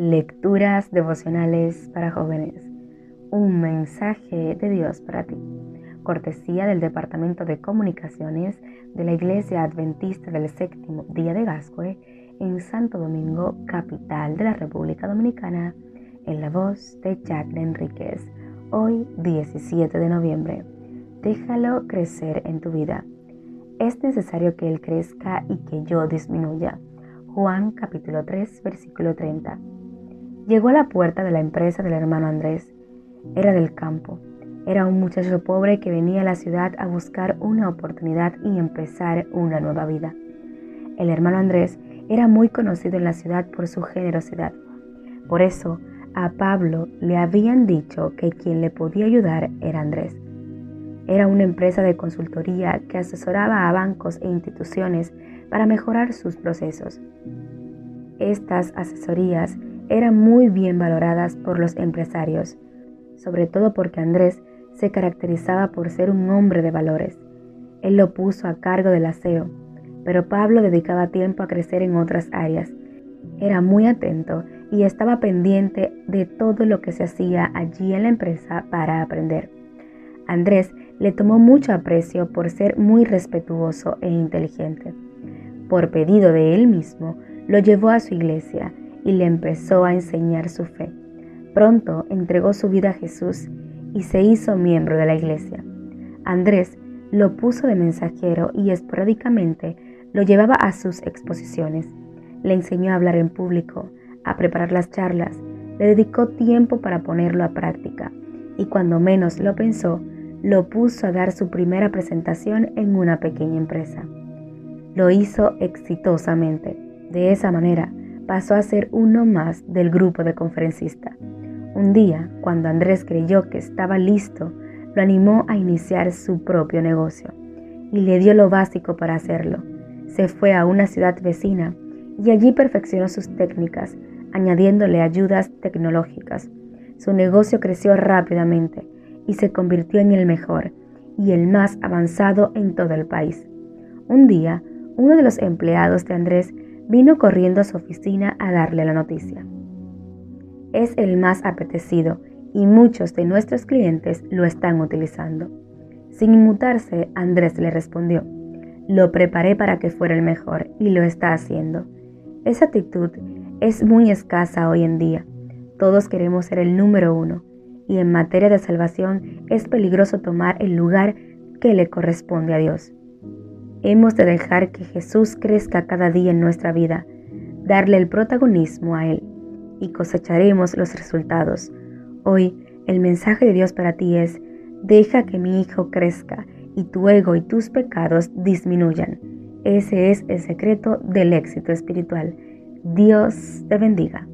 Lecturas devocionales para jóvenes. Un mensaje de Dios para ti. Cortesía del Departamento de Comunicaciones de la Iglesia Adventista del Séptimo Día de Gascue en Santo Domingo, capital de la República Dominicana, en la voz de Jacqueline Enríquez. Hoy, 17 de noviembre. Déjalo crecer en tu vida. Es necesario que Él crezca y que yo disminuya. Juan capítulo 3, versículo 30. Llegó a la puerta de la empresa del hermano Andrés. Era del campo. Era un muchacho pobre que venía a la ciudad a buscar una oportunidad y empezar una nueva vida. El hermano Andrés era muy conocido en la ciudad por su generosidad. Por eso, a Pablo le habían dicho que quien le podía ayudar era Andrés. Era una empresa de consultoría que asesoraba a bancos e instituciones para mejorar sus procesos. Estas asesorías eran muy bien valoradas por los empresarios, sobre todo porque Andrés se caracterizaba por ser un hombre de valores. Él lo puso a cargo del aseo, pero Pablo dedicaba tiempo a crecer en otras áreas. Era muy atento y estaba pendiente de todo lo que se hacía allí en la empresa para aprender. Andrés le tomó mucho aprecio por ser muy respetuoso e inteligente. Por pedido de él mismo, lo llevó a su iglesia y le empezó a enseñar su fe. Pronto entregó su vida a Jesús y se hizo miembro de la iglesia. Andrés lo puso de mensajero y esporádicamente lo llevaba a sus exposiciones. Le enseñó a hablar en público, a preparar las charlas, le dedicó tiempo para ponerlo a práctica y cuando menos lo pensó, lo puso a dar su primera presentación en una pequeña empresa. Lo hizo exitosamente. De esa manera, pasó a ser uno más del grupo de conferencistas. Un día, cuando Andrés creyó que estaba listo, lo animó a iniciar su propio negocio y le dio lo básico para hacerlo. Se fue a una ciudad vecina y allí perfeccionó sus técnicas, añadiéndole ayudas tecnológicas. Su negocio creció rápidamente y se convirtió en el mejor y el más avanzado en todo el país. Un día, uno de los empleados de Andrés vino corriendo a su oficina a darle la noticia. Es el más apetecido y muchos de nuestros clientes lo están utilizando. Sin inmutarse, Andrés le respondió, lo preparé para que fuera el mejor y lo está haciendo. Esa actitud es muy escasa hoy en día. Todos queremos ser el número uno y en materia de salvación es peligroso tomar el lugar que le corresponde a Dios. Hemos de dejar que Jesús crezca cada día en nuestra vida, darle el protagonismo a Él y cosecharemos los resultados. Hoy el mensaje de Dios para ti es, deja que mi hijo crezca y tu ego y tus pecados disminuyan. Ese es el secreto del éxito espiritual. Dios te bendiga.